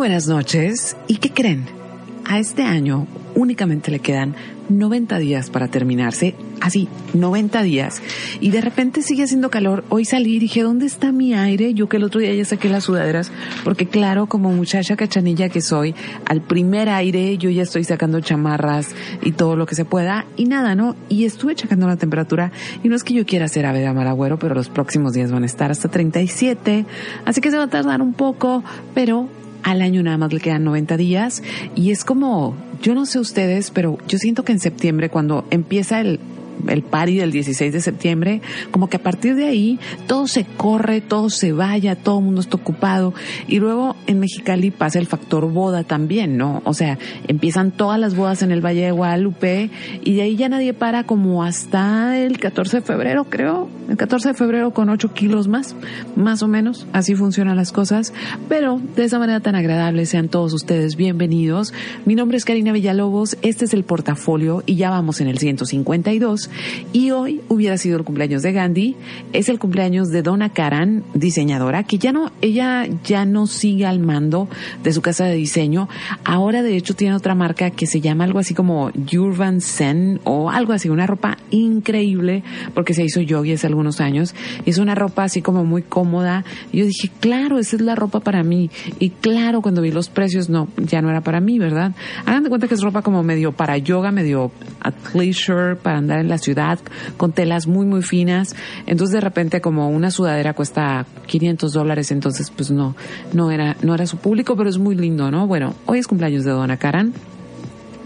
Buenas noches. ¿Y qué creen? A este año únicamente le quedan 90 días para terminarse, así, 90 días. Y de repente sigue haciendo calor. Hoy salí y dije, ¿dónde está mi aire? Yo que el otro día ya saqué las sudaderas, porque claro, como muchacha cachanilla que soy, al primer aire yo ya estoy sacando chamarras y todo lo que se pueda. Y nada, ¿no? Y estuve checando la temperatura y no es que yo quiera ser ave de amaragüero, pero los próximos días van a estar hasta 37. Así que se va a tardar un poco, pero al año nada más le quedan 90 días. Y es como, yo no sé ustedes, pero yo siento que en septiembre cuando empieza el el party del 16 de septiembre, como que a partir de ahí todo se corre, todo se vaya, todo el mundo está ocupado. Y luego en Mexicali pasa el factor boda también, ¿no? O sea, empiezan todas las bodas en el Valle de Guadalupe y de ahí ya nadie para como hasta el 14 de febrero, creo. El 14 de febrero con 8 kilos más, más o menos. Así funcionan las cosas. Pero de esa manera tan agradable, sean todos ustedes bienvenidos. Mi nombre es Karina Villalobos, este es el portafolio y ya vamos en el 152 y hoy hubiera sido el cumpleaños de Gandhi, es el cumpleaños de Donna Karan, diseñadora, que ya no, ella ya no sigue al mando de su casa de diseño. Ahora de hecho tiene otra marca que se llama algo así como Urban Zen o algo así, una ropa increíble porque se hizo yogi hace algunos años. Es una ropa así como muy cómoda. Yo dije, claro, esa es la ropa para mí. Y claro, cuando vi los precios, no, ya no era para mí, ¿verdad? Hagan de cuenta que es ropa como medio para yoga, medio athleisure, para andar en la ciudad con telas muy muy finas. Entonces de repente como una sudadera cuesta 500 dólares, entonces pues no, no era, no era su público, pero es muy lindo, ¿no? Bueno, hoy es cumpleaños de Donna Karan.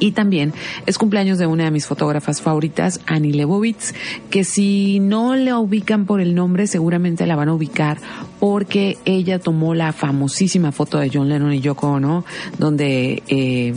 Y también es cumpleaños de una de mis fotógrafas favoritas, Annie Lebovitz, que si no la ubican por el nombre, seguramente la van a ubicar porque ella tomó la famosísima foto de John Lennon y Yoko Ono, donde eh,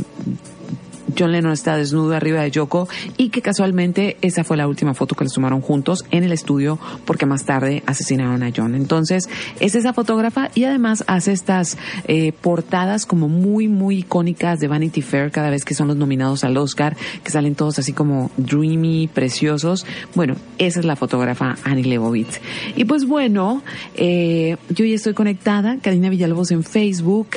John Lennon está desnudo arriba de Yoko y que casualmente esa fue la última foto que les tomaron juntos en el estudio porque más tarde asesinaron a John. Entonces es esa fotógrafa y además hace estas eh, portadas como muy muy icónicas de Vanity Fair cada vez que son los nominados al Oscar, que salen todos así como dreamy, preciosos. Bueno, esa es la fotógrafa Annie Leibovitz. Y pues bueno, eh, yo ya estoy conectada, Karina Villalobos en Facebook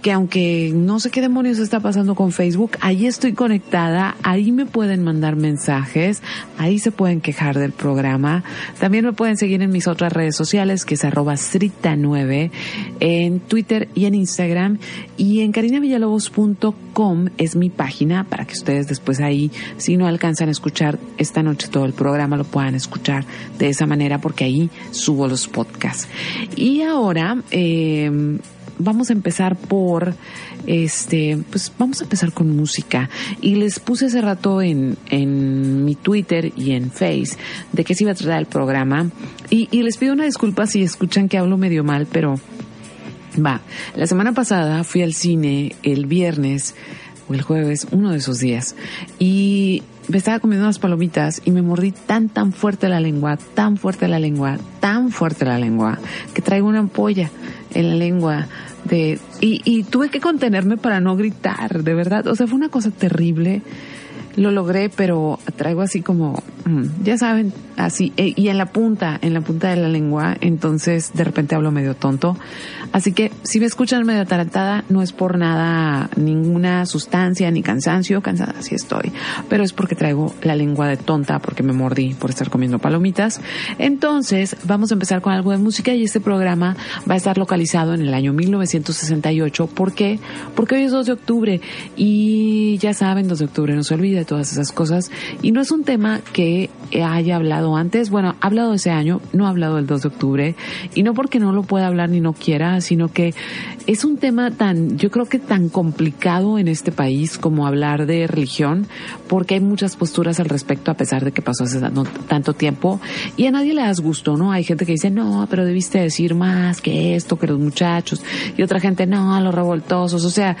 que aunque no sé qué demonios está pasando con Facebook, ahí estoy conectada, ahí me pueden mandar mensajes, ahí se pueden quejar del programa. También me pueden seguir en mis otras redes sociales, que es arroba strita9, en Twitter y en Instagram. Y en carinavillalobos.com es mi página para que ustedes después ahí, si no alcanzan a escuchar esta noche todo el programa, lo puedan escuchar de esa manera porque ahí subo los podcasts. Y ahora, eh, vamos a empezar por, este, pues vamos a empezar con música. Y les puse hace rato en, en mi Twitter y en Face de qué se iba a tratar el programa. Y, y les pido una disculpa si escuchan que hablo medio mal, pero va. La semana pasada fui al cine el viernes o el jueves, uno de esos días. Y me estaba comiendo unas palomitas y me mordí tan, tan fuerte la lengua, tan fuerte la lengua, tan fuerte la lengua, que traigo una ampolla en la lengua de, y, y tuve que contenerme para no gritar, de verdad. O sea, fue una cosa terrible. Lo logré, pero traigo así como, mm, ya saben, así, e, y en la punta, en la punta de la lengua, entonces de repente hablo medio tonto. Así que si me escuchan medio atarantada, no es por nada, ninguna sustancia, ni cansancio, cansada sí estoy, pero es porque traigo la lengua de tonta, porque me mordí por estar comiendo palomitas. Entonces, vamos a empezar con algo de música y este programa va a estar localizado en el año 1968. ¿Por qué? Porque hoy es 2 de octubre y ya saben, 2 de octubre no se olvida todas esas cosas. Y no es un tema que haya hablado antes. Bueno, ha hablado ese año, no ha hablado el 2 de octubre, y no porque no lo pueda hablar ni no quiera, sino que es un tema tan, yo creo que tan complicado en este país como hablar de religión, porque hay muchas posturas al respecto a pesar de que pasó hace tanto tiempo, y a nadie le das gusto, ¿no? Hay gente que dice, no, pero debiste decir más que esto, que los muchachos, y otra gente, no, los revoltosos, o sea,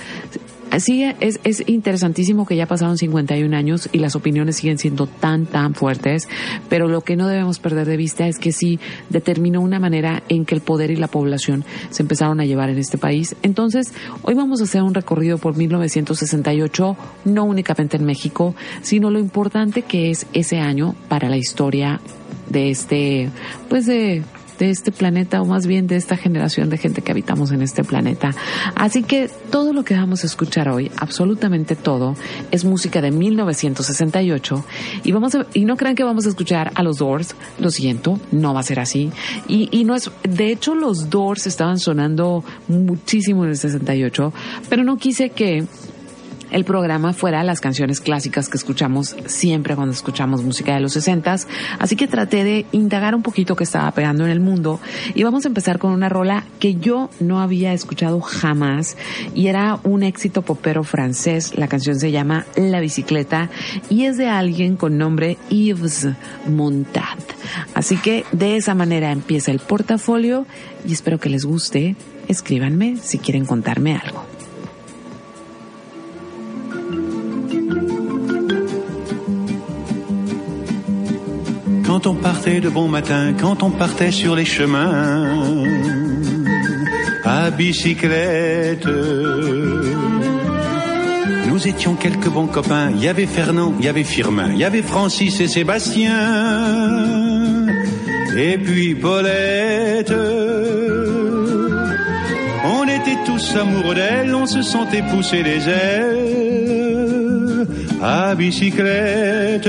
Sí, es, es interesantísimo que ya pasaron 51 años y las opiniones siguen siendo tan, tan fuertes, pero lo que no debemos perder de vista es que sí determinó una manera en que el poder y la población se empezaron a llevar en este país. Entonces, hoy vamos a hacer un recorrido por 1968, no únicamente en México, sino lo importante que es ese año para la historia de este, pues de de este planeta o más bien de esta generación de gente que habitamos en este planeta. Así que todo lo que vamos a escuchar hoy, absolutamente todo, es música de 1968 y vamos a, y no crean que vamos a escuchar a los Doors, lo siento, no va a ser así. Y, y no es, de hecho los Doors estaban sonando muchísimo en el 68, pero no quise que el programa fuera las canciones clásicas que escuchamos siempre cuando escuchamos música de los 60 así que traté de indagar un poquito qué estaba pegando en el mundo y vamos a empezar con una rola que yo no había escuchado jamás y era un éxito popero francés, la canción se llama La bicicleta y es de alguien con nombre Yves Montand. Así que de esa manera empieza el portafolio y espero que les guste. Escríbanme si quieren contarme algo. Quand on partait de bon matin, quand on partait sur les chemins à bicyclette. Nous étions quelques bons copains. Il y avait Fernand, il y avait Firmin, il y avait Francis et Sébastien. Et puis Paulette. On était tous amoureux d'elle, on se sentait pousser les ailes à bicyclette.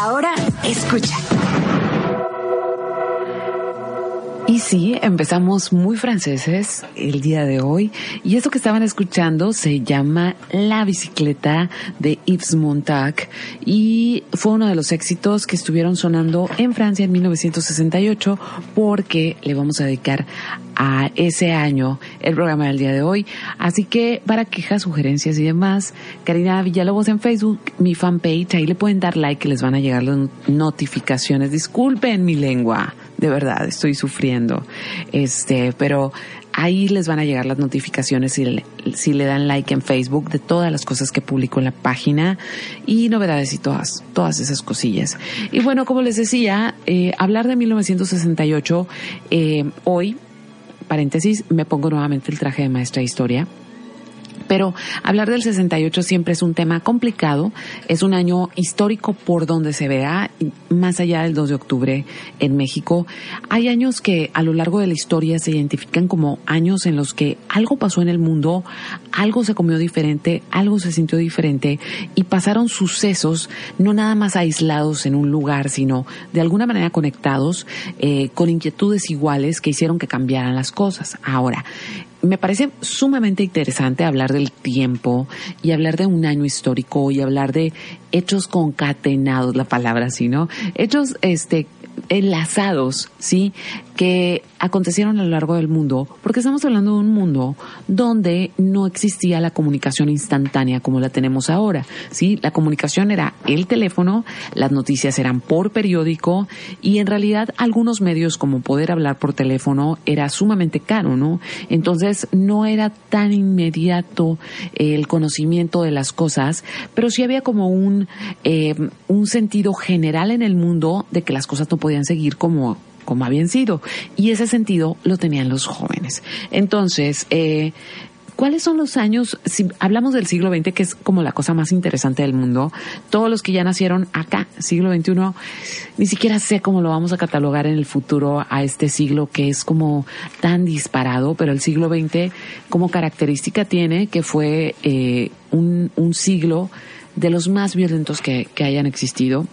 Ahora escucha. Sí, empezamos muy franceses el día de hoy. Y eso que estaban escuchando se llama La bicicleta de Yves Montag. Y fue uno de los éxitos que estuvieron sonando en Francia en 1968 porque le vamos a dedicar a ese año el programa del día de hoy. Así que para quejas, sugerencias y demás, Karina Villalobos en Facebook, mi fanpage, ahí le pueden dar like que les van a llegar las notificaciones. Disculpen mi lengua, de verdad, estoy sufriendo. Este, pero ahí les van a llegar las notificaciones si le, si le dan like en Facebook de todas las cosas que publico en la página y novedades y todas, todas esas cosillas. Y bueno, como les decía, eh, hablar de 1968 eh, hoy, paréntesis, me pongo nuevamente el traje de maestra de historia pero hablar del 68 siempre es un tema complicado, es un año histórico por donde se vea, más allá del 2 de octubre en México. Hay años que a lo largo de la historia se identifican como años en los que algo pasó en el mundo, algo se comió diferente, algo se sintió diferente y pasaron sucesos no nada más aislados en un lugar, sino de alguna manera conectados eh, con inquietudes iguales que hicieron que cambiaran las cosas. Ahora, me parece sumamente interesante hablar del tiempo y hablar de un año histórico y hablar de hechos concatenados, la palabra así, ¿no? Hechos, este, enlazados, ¿sí? Que acontecieron a lo largo del mundo, porque estamos hablando de un mundo donde no existía la comunicación instantánea como la tenemos ahora, ¿sí? La comunicación era el teléfono, las noticias eran por periódico y en realidad algunos medios como poder hablar por teléfono era sumamente caro, ¿no? Entonces no era tan inmediato el conocimiento de las cosas, pero sí había como un, eh, un sentido general en el mundo de que las cosas no podían seguir como como habían sido. Y ese sentido lo tenían los jóvenes. Entonces, eh, ¿Cuáles son los años? Si hablamos del siglo XX, que es como la cosa más interesante del mundo, todos los que ya nacieron acá, siglo XXI, ni siquiera sé cómo lo vamos a catalogar en el futuro a este siglo que es como tan disparado, pero el siglo XX como característica tiene que fue eh, un, un siglo de los más violentos que hayan existido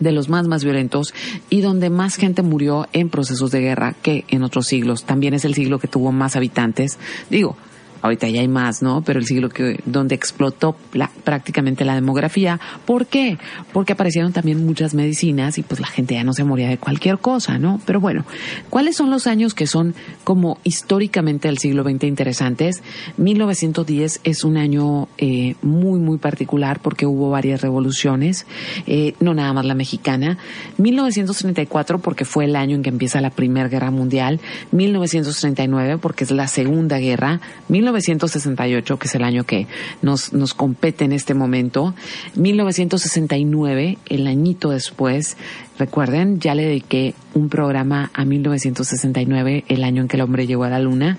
de los más más violentos y donde más gente murió en procesos de guerra que en otros siglos. También es el siglo que tuvo más habitantes. Digo, ahorita ya hay más, ¿no? Pero el siglo que, donde explotó prácticamente la demografía. ¿Por qué? Porque aparecieron también muchas medicinas y pues la gente ya no se moría de cualquier cosa, ¿no? Pero bueno, ¿cuáles son los años que son como históricamente del siglo XX interesantes? 1910 es un año eh, muy, muy particular porque hubo varias revoluciones, eh, no nada más la mexicana. 1934 porque fue el año en que empieza la Primera Guerra Mundial. 1939 porque es la Segunda Guerra. 1968, que es el año que nos, nos compete en este momento, 1969, el añito después, recuerden, ya le dediqué un programa a 1969, el año en que el hombre llegó a la luna,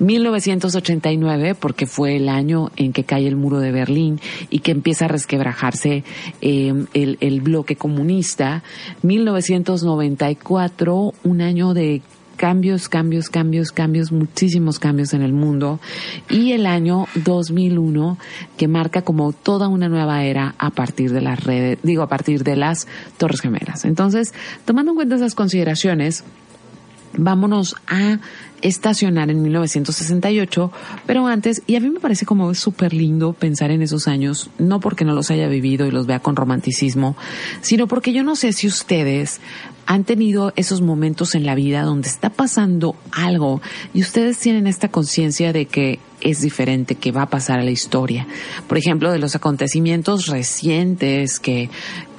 1989, porque fue el año en que cae el muro de Berlín y que empieza a resquebrajarse eh, el, el bloque comunista, 1994, un año de cambios, cambios, cambios, cambios, muchísimos cambios en el mundo y el año 2001 que marca como toda una nueva era a partir de las redes, digo, a partir de las Torres Gemelas. Entonces, tomando en cuenta esas consideraciones, vámonos a estacionar en 1968, pero antes, y a mí me parece como súper lindo pensar en esos años, no porque no los haya vivido y los vea con romanticismo, sino porque yo no sé si ustedes han tenido esos momentos en la vida donde está pasando algo y ustedes tienen esta conciencia de que es diferente, que va a pasar a la historia. Por ejemplo, de los acontecimientos recientes que,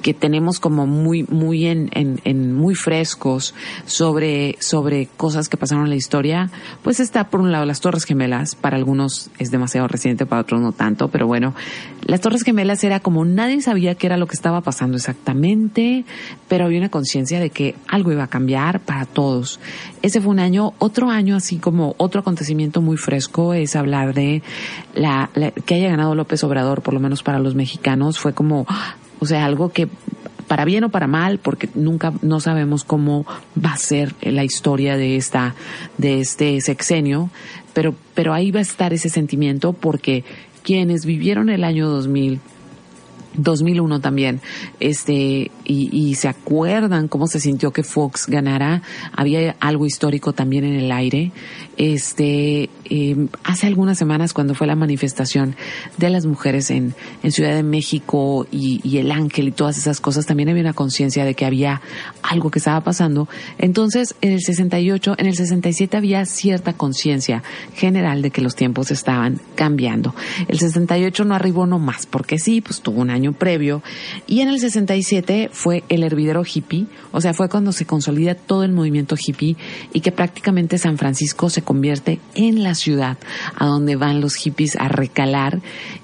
que tenemos como muy, muy en, en, en, muy frescos sobre, sobre cosas que pasaron en la historia, pues está por un lado las Torres Gemelas, para algunos es demasiado reciente, para otros no tanto, pero bueno, las Torres Gemelas era como nadie sabía qué era lo que estaba pasando exactamente, pero había una conciencia de que algo iba a cambiar para todos. Ese fue un año, otro año así como otro acontecimiento muy fresco es hablar de la, la que haya ganado López Obrador, por lo menos para los mexicanos, fue como o sea, algo que para bien o para mal, porque nunca no sabemos cómo va a ser la historia de esta de este sexenio, pero pero ahí va a estar ese sentimiento porque quienes vivieron el año 2000 2001 también, este, y, se acuerdan cómo se sintió que Fox ganara, había algo histórico también en el aire, este, eh, hace algunas semanas cuando fue la manifestación de las mujeres en, en Ciudad de México y, y el ángel y todas esas cosas, también había una conciencia de que había algo que estaba pasando, entonces en el 68, en el 67 había cierta conciencia general de que los tiempos estaban cambiando, el 68 no arribó nomás, porque sí, pues tuvo un año previo. Y en el 67 fue el hervidero hippie, o sea, fue cuando se consolida todo el movimiento hippie y que prácticamente San Francisco se convierte en la ciudad a donde van los hippies a recalar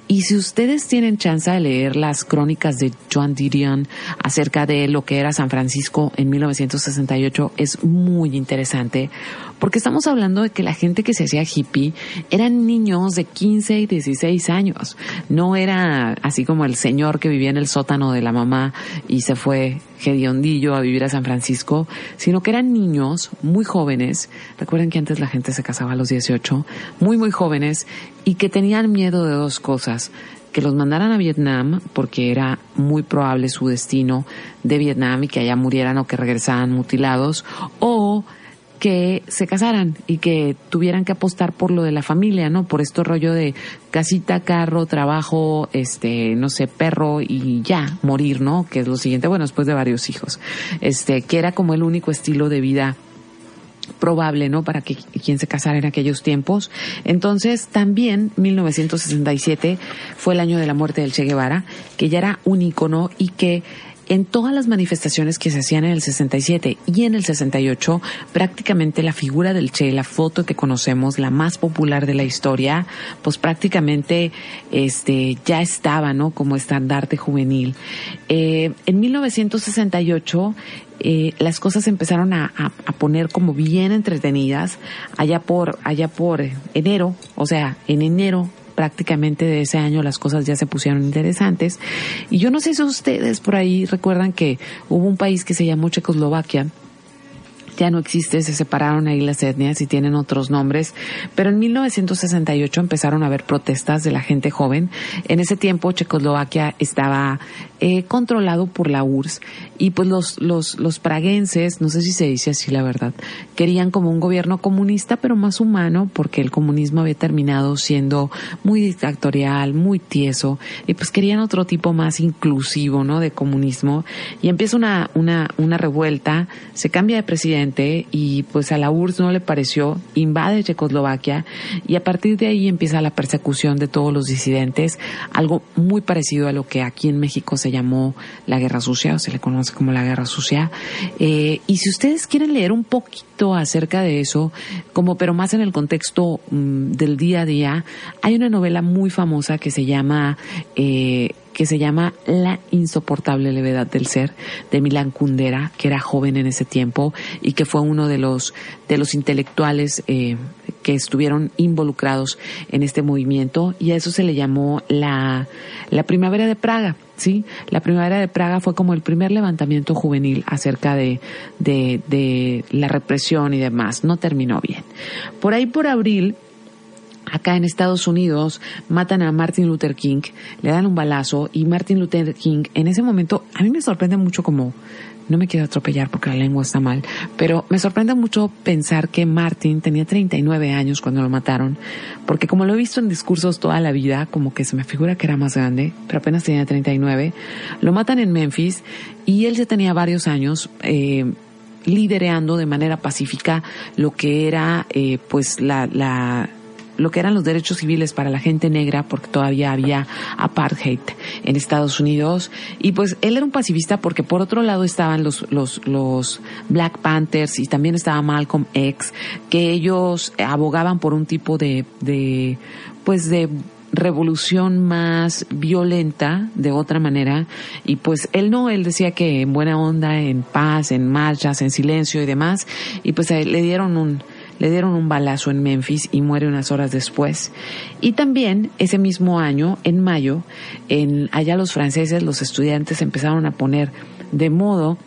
y si ustedes tienen chance de leer las crónicas de Joan Didion acerca de lo que era San Francisco en 1968, es muy interesante, porque estamos hablando de que la gente que se hacía hippie eran niños de 15 y 16 años. No era así como el señor que vivía en el sótano de la mamá y se fue hediondillo a vivir a San Francisco, sino que eran niños muy jóvenes. Recuerden que antes la gente se casaba a los 18, muy, muy jóvenes y que tenían miedo de dos cosas que los mandaran a Vietnam porque era muy probable su destino de Vietnam y que allá murieran o que regresaran mutilados o que se casaran y que tuvieran que apostar por lo de la familia, ¿no? Por esto rollo de casita, carro, trabajo, este, no sé, perro y ya, morir, ¿no? Que es lo siguiente, bueno, después de varios hijos. Este, que era como el único estilo de vida probable, ¿no? Para que quien se casara en aquellos tiempos. Entonces, también 1967 fue el año de la muerte del Che Guevara, que ya era un icono y que en todas las manifestaciones que se hacían en el 67 y en el 68, prácticamente la figura del Che, la foto que conocemos, la más popular de la historia, pues prácticamente este, ya estaba, ¿no? Como estandarte juvenil. Eh, en 1968, eh, las cosas empezaron a, poner como bien entretenidas allá por allá por enero, o sea, en enero prácticamente de ese año las cosas ya se pusieron interesantes. Y yo no sé si ustedes por ahí recuerdan que hubo un país que se llamó Checoslovaquia, ya no existe, se separaron ahí las etnias y tienen otros nombres, pero en 1968 empezaron a haber protestas de la gente joven. En ese tiempo Checoslovaquia estaba eh, controlado por la URSS y pues los, los, los praguenses, no sé si se dice así la verdad, querían como un gobierno comunista pero más humano porque el comunismo había terminado siendo muy dictatorial, muy tieso y pues querían otro tipo más inclusivo, ¿no? De comunismo y empieza una, una, una revuelta, se cambia de presidente y pues a la URSS no le pareció, invade Checoslovaquia y a partir de ahí empieza la persecución de todos los disidentes, algo muy parecido a lo que aquí en México se llamó la Guerra Sucia, o se le conoce como la Guerra Sucia. Eh, y si ustedes quieren leer un poquito acerca de eso, como pero más en el contexto mm, del día a día, hay una novela muy famosa que se llama eh, que se llama La insoportable levedad del ser de Milan Kundera, que era joven en ese tiempo y que fue uno de los de los intelectuales eh, que estuvieron involucrados en este movimiento y a eso se le llamó la la primavera de Praga. ¿sí? La primavera de Praga fue como el primer levantamiento juvenil acerca de, de, la represión y demás. No terminó bien. Por ahí por abril acá en Estados Unidos matan a Martin Luther King, le dan un balazo y Martin Luther King en ese momento, a mí me sorprende mucho como, no me quiero atropellar porque la lengua está mal, pero me sorprende mucho pensar que Martin tenía 39 años cuando lo mataron, porque como lo he visto en discursos toda la vida, como que se me figura que era más grande, pero apenas tenía 39, lo matan en Memphis y él ya tenía varios años, eh, lidereando de manera pacífica lo que era eh, pues la, la lo que eran los derechos civiles para la gente negra, porque todavía había apartheid en Estados Unidos. Y pues él era un pacifista porque por otro lado estaban los, los, los Black Panthers y también estaba Malcolm X, que ellos abogaban por un tipo de, de pues de revolución más violenta de otra manera y pues él no, él decía que en buena onda, en paz, en marchas, en silencio y demás y pues le dieron un, le dieron un balazo en Memphis y muere unas horas después. Y también ese mismo año, en mayo, en, allá los franceses, los estudiantes empezaron a poner de modo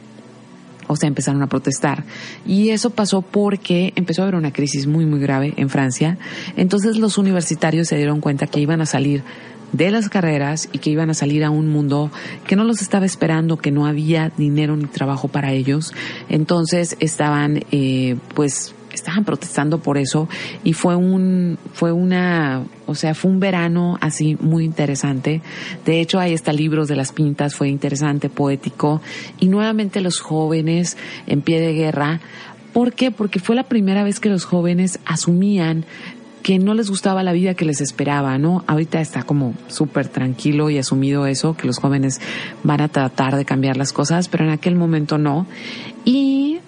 o sea, empezaron a protestar. Y eso pasó porque empezó a haber una crisis muy, muy grave en Francia. Entonces los universitarios se dieron cuenta que iban a salir de las carreras y que iban a salir a un mundo que no los estaba esperando, que no había dinero ni trabajo para ellos. Entonces estaban, eh, pues, estaban protestando por eso y fue un fue una o sea fue un verano así muy interesante de hecho ahí está libros de las pintas fue interesante poético y nuevamente los jóvenes en pie de guerra ¿por qué? porque fue la primera vez que los jóvenes asumían que no les gustaba la vida que les esperaba, ¿no? Ahorita está como súper tranquilo y asumido eso, que los jóvenes van a tratar de cambiar las cosas, pero en aquel momento no. Y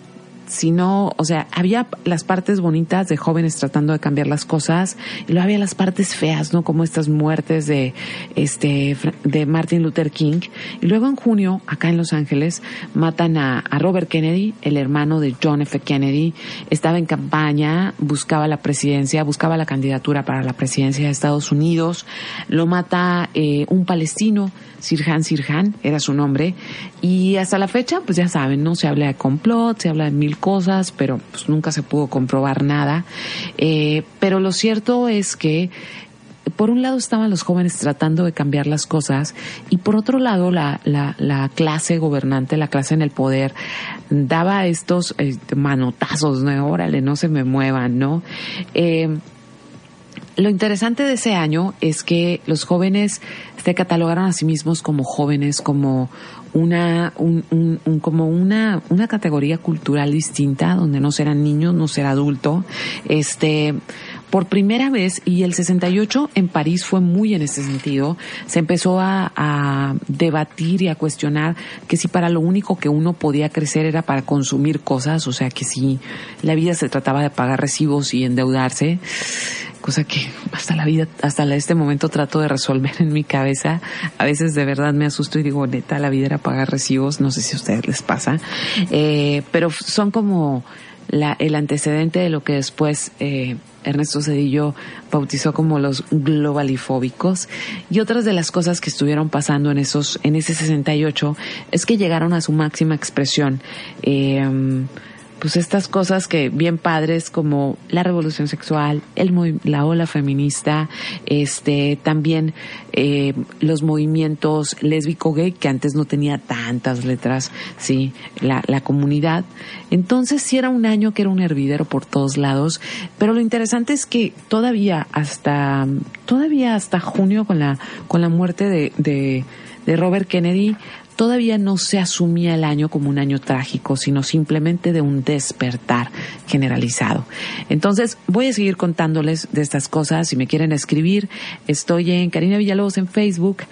sino, o sea, había las partes bonitas de jóvenes tratando de cambiar las cosas y luego había las partes feas, ¿no? Como estas muertes de, este, de Martin Luther King. Y luego en junio, acá en Los Ángeles, matan a, a Robert Kennedy, el hermano de John F. Kennedy. Estaba en campaña, buscaba la presidencia, buscaba la candidatura para la presidencia de Estados Unidos. Lo mata eh, un palestino, Sirhan Sirhan, era su nombre. Y hasta la fecha, pues ya saben, ¿no? Se habla de complot, se habla de mil cosas, pero pues nunca se pudo comprobar nada. Eh, pero lo cierto es que por un lado estaban los jóvenes tratando de cambiar las cosas y por otro lado la, la, la clase gobernante, la clase en el poder, daba estos eh, manotazos, ¿no? Órale, no se me muevan, ¿no? Eh, lo interesante de ese año es que los jóvenes se catalogaron a sí mismos como jóvenes, como una, un, un, como una, una categoría cultural distinta, donde no será niños, no será adulto. Este, por primera vez, y el 68 en París fue muy en ese sentido, se empezó a, a, debatir y a cuestionar que si para lo único que uno podía crecer era para consumir cosas, o sea que si la vida se trataba de pagar recibos y endeudarse, cosa que hasta la vida, hasta este momento trato de resolver en mi cabeza. A veces de verdad me asusto y digo, neta, la vida era pagar recibos, no sé si a ustedes les pasa, eh, pero son como la, el antecedente de lo que después eh, Ernesto Cedillo bautizó como los globalifóbicos. Y otras de las cosas que estuvieron pasando en esos en ese 68 es que llegaron a su máxima expresión. Eh, pues estas cosas que bien padres como la revolución sexual, el la ola feminista, este también eh, los movimientos lésbico gay que antes no tenía tantas letras, sí, la, la comunidad. Entonces sí era un año que era un hervidero por todos lados, pero lo interesante es que todavía hasta todavía hasta junio con la con la muerte de, de de Robert Kennedy todavía no se asumía el año como un año trágico, sino simplemente de un despertar generalizado. Entonces, voy a seguir contándoles de estas cosas. Si me quieren escribir, estoy en Karina Villalobos en Facebook,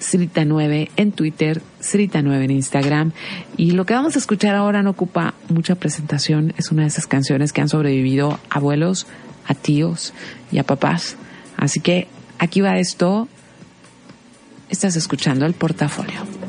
Srita9 en Twitter, Srita9 en Instagram. Y lo que vamos a escuchar ahora no ocupa mucha presentación. Es una de esas canciones que han sobrevivido a abuelos, a tíos y a papás. Así que aquí va esto. Estás escuchando el portafolio.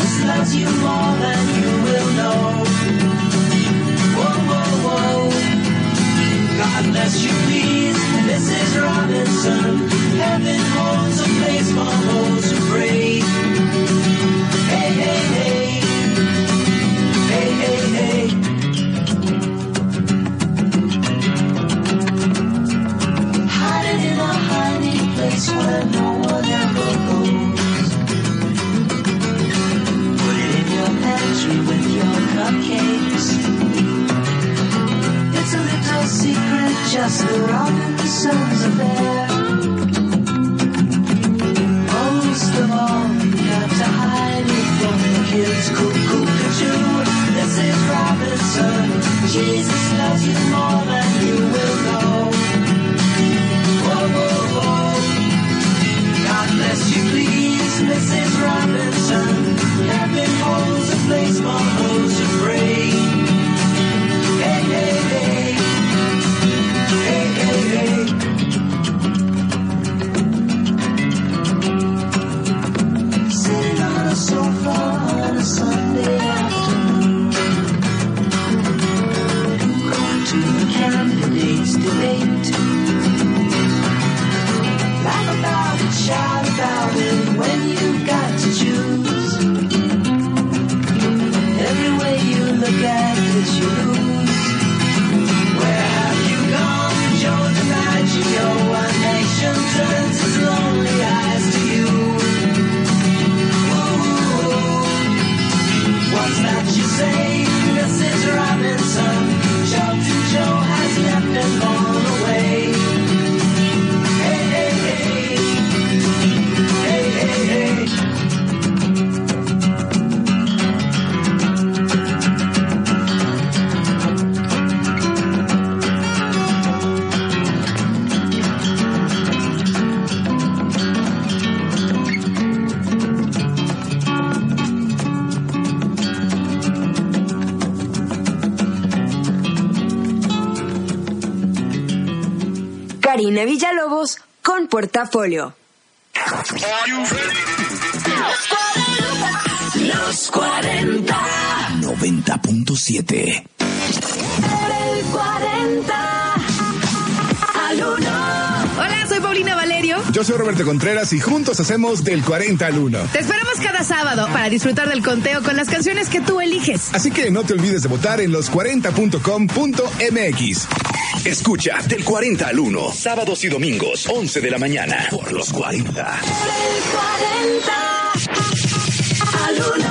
This loves you more than you will know. Whoa, whoa, whoa. God bless you, please. This is Robinson. Heaven holds a place for hope. the sons of. Most of all, you have to hide it from the kids. Robinson. Jesus loves you more than you will know. Whoa, whoa, whoa. God bless you, please, Mrs. Robinson. Heaven holds a place. that you. Portafolio. Los 40. 90.7. El 40 al 1. Hola, soy Paulina Valerio. Yo soy Roberto Contreras y juntos hacemos del 40 al 1. Te esperamos cada sábado para disfrutar del conteo con las canciones que tú eliges. Así que no te olvides de votar en los40.com.mx. Escucha del 40 al 1, sábados y domingos, 11 de la mañana, por los 40. El 40 al 1.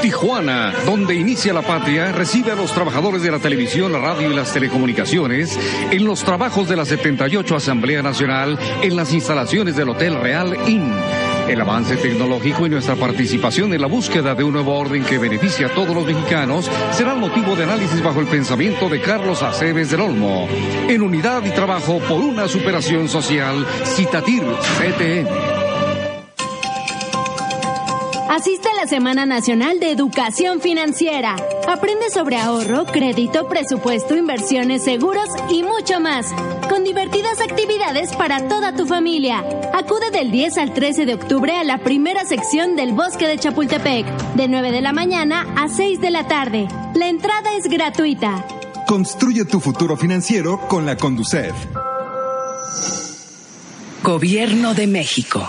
Tijuana, donde inicia la patria, recibe a los trabajadores de la televisión, la radio y las telecomunicaciones en los trabajos de la 78 Asamblea Nacional en las instalaciones del Hotel Real Inn. El avance tecnológico y nuestra participación en la búsqueda de un nuevo orden que beneficie a todos los mexicanos será el motivo de análisis bajo el pensamiento de Carlos Aceves del Olmo. En unidad y trabajo por una superación social, Citatir CTM. Asiste a la Semana Nacional de Educación Financiera. Aprende sobre ahorro, crédito, presupuesto, inversiones, seguros y mucho más. Con divertidas actividades para toda tu familia. Acude del 10 al 13 de octubre a la primera sección del Bosque de Chapultepec, de 9 de la mañana a 6 de la tarde. La entrada es gratuita. Construye tu futuro financiero con la Conducef. Gobierno de México.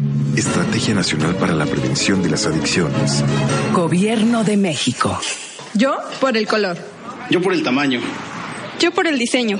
Estrategia Nacional para la Prevención de las Adicciones. Gobierno de México. Yo por el color. Yo por el tamaño. Yo por el diseño.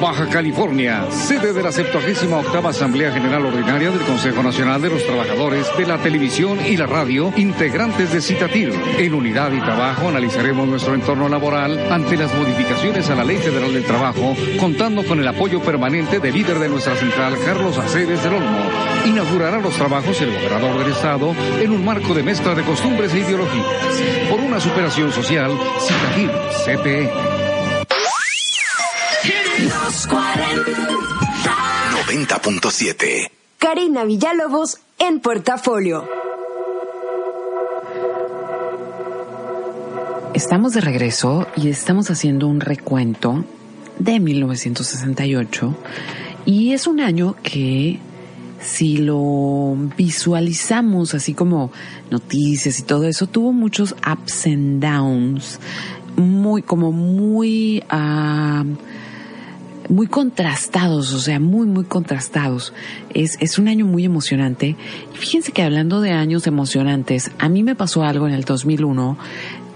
Baja California, sede de la 78 Asamblea General Ordinaria del Consejo Nacional de los Trabajadores de la Televisión y la Radio, integrantes de Citatir. En unidad y trabajo analizaremos nuestro entorno laboral ante las modificaciones a la Ley Federal del Trabajo, contando con el apoyo permanente del líder de nuestra central, Carlos Aceves del Olmo. Inaugurará los trabajos el gobernador del Estado en un marco de mezcla de costumbres e ideologías. Por una superación social, Citatir, CTE. 90.7. Karina Villalobos en Portafolio. Estamos de regreso y estamos haciendo un recuento de 1968 y es un año que si lo visualizamos así como noticias y todo eso, tuvo muchos ups and downs, muy como muy uh, muy contrastados, o sea, muy, muy contrastados. Es, es un año muy emocionante. Y fíjense que hablando de años emocionantes, a mí me pasó algo en el 2001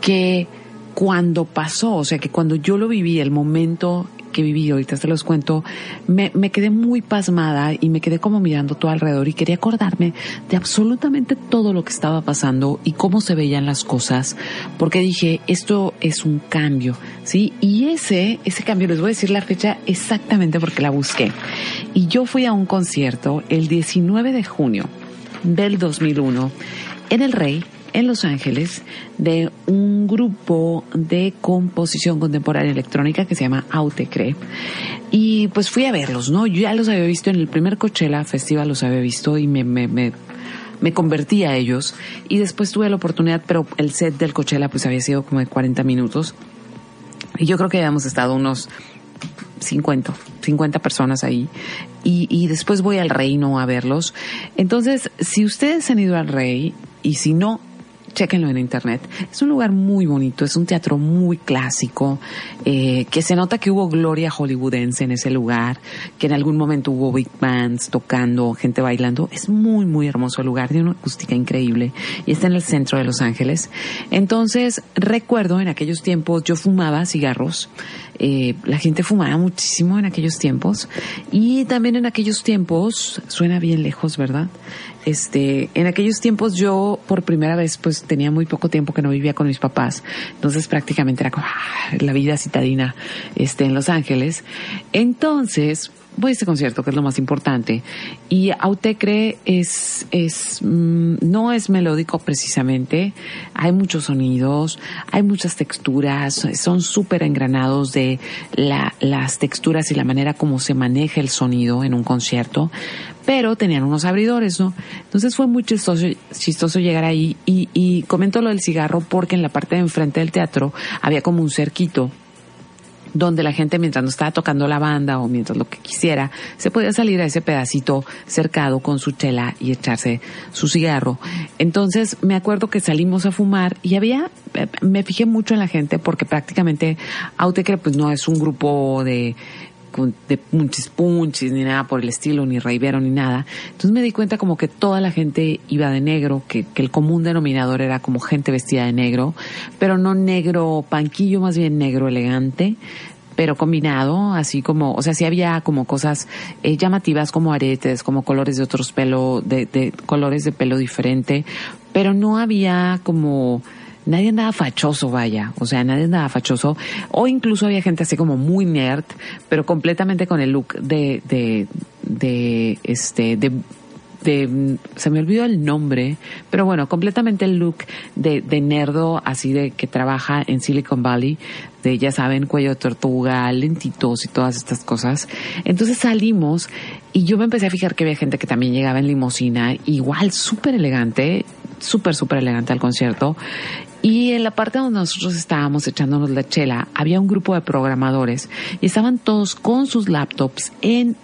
que cuando pasó, o sea, que cuando yo lo viví, el momento que viví, ahorita se los cuento, me, me quedé muy pasmada y me quedé como mirando todo alrededor y quería acordarme de absolutamente todo lo que estaba pasando y cómo se veían las cosas, porque dije, esto es un cambio, ¿sí? Y ese, ese cambio, les voy a decir la fecha exactamente porque la busqué. Y yo fui a un concierto el 19 de junio del 2001 en El Rey, en Los Ángeles de un grupo de composición contemporánea electrónica que se llama Autecre. Y pues fui a verlos, ¿no? Yo ya los había visto en el primer Coachella Festival, los había visto y me, me, me, me convertí a ellos. Y después tuve la oportunidad, pero el set del Coachella pues había sido como de 40 minutos. Y yo creo que habíamos estado unos 50, 50 personas ahí. Y, y después voy al Reino a verlos. Entonces, si ustedes han ido al Rey, y si no, chéquenlo en internet. Es un lugar muy bonito, es un teatro muy clásico, eh, que se nota que hubo gloria hollywoodense en ese lugar, que en algún momento hubo big bands tocando, gente bailando. Es muy, muy hermoso el lugar, tiene una acústica increíble y está en el centro de Los Ángeles. Entonces, recuerdo en aquellos tiempos yo fumaba cigarros, eh, la gente fumaba muchísimo en aquellos tiempos y también en aquellos tiempos, suena bien lejos, ¿verdad? Este, en aquellos tiempos yo por primera vez pues tenía muy poco tiempo que no vivía con mis papás, entonces prácticamente era como ah, la vida citadina este en Los Ángeles. Entonces, voy a este concierto, que es lo más importante. Y Autecre es, es, mm, no es melódico precisamente. Hay muchos sonidos, hay muchas texturas, son súper engranados de la, las texturas y la manera como se maneja el sonido en un concierto. Pero tenían unos abridores, ¿no? Entonces fue muy chistoso, chistoso llegar ahí y, y comento lo del cigarro porque en la parte de enfrente del teatro había como un cerquito donde la gente mientras no estaba tocando la banda o mientras lo que quisiera, se podía salir a ese pedacito cercado con su chela y echarse su cigarro. Entonces me acuerdo que salimos a fumar y había, me fijé mucho en la gente porque prácticamente Autecre pues no es un grupo de de punchis punchis ni nada por el estilo, ni raivero ni nada. Entonces me di cuenta como que toda la gente iba de negro, que, que el común denominador era como gente vestida de negro, pero no negro panquillo, más bien negro elegante pero combinado, así como, o sea, sí había como cosas eh, llamativas como aretes, como colores de otros pelo, de, de colores de pelo diferente, pero no había como, nadie andaba fachoso, vaya, o sea, nadie andaba fachoso, o incluso había gente así como muy nerd, pero completamente con el look de, de, de, este, de, se me olvidó el nombre, pero bueno, completamente el look de, de nerdo, así de que trabaja en Silicon Valley, de ya saben, cuello de tortuga, lentitos y todas estas cosas. Entonces salimos y yo me empecé a fijar que había gente que también llegaba en limosina, igual súper elegante, súper, súper elegante al concierto. Y en la parte donde nosotros estábamos echándonos la chela, había un grupo de programadores y estaban todos con sus laptops en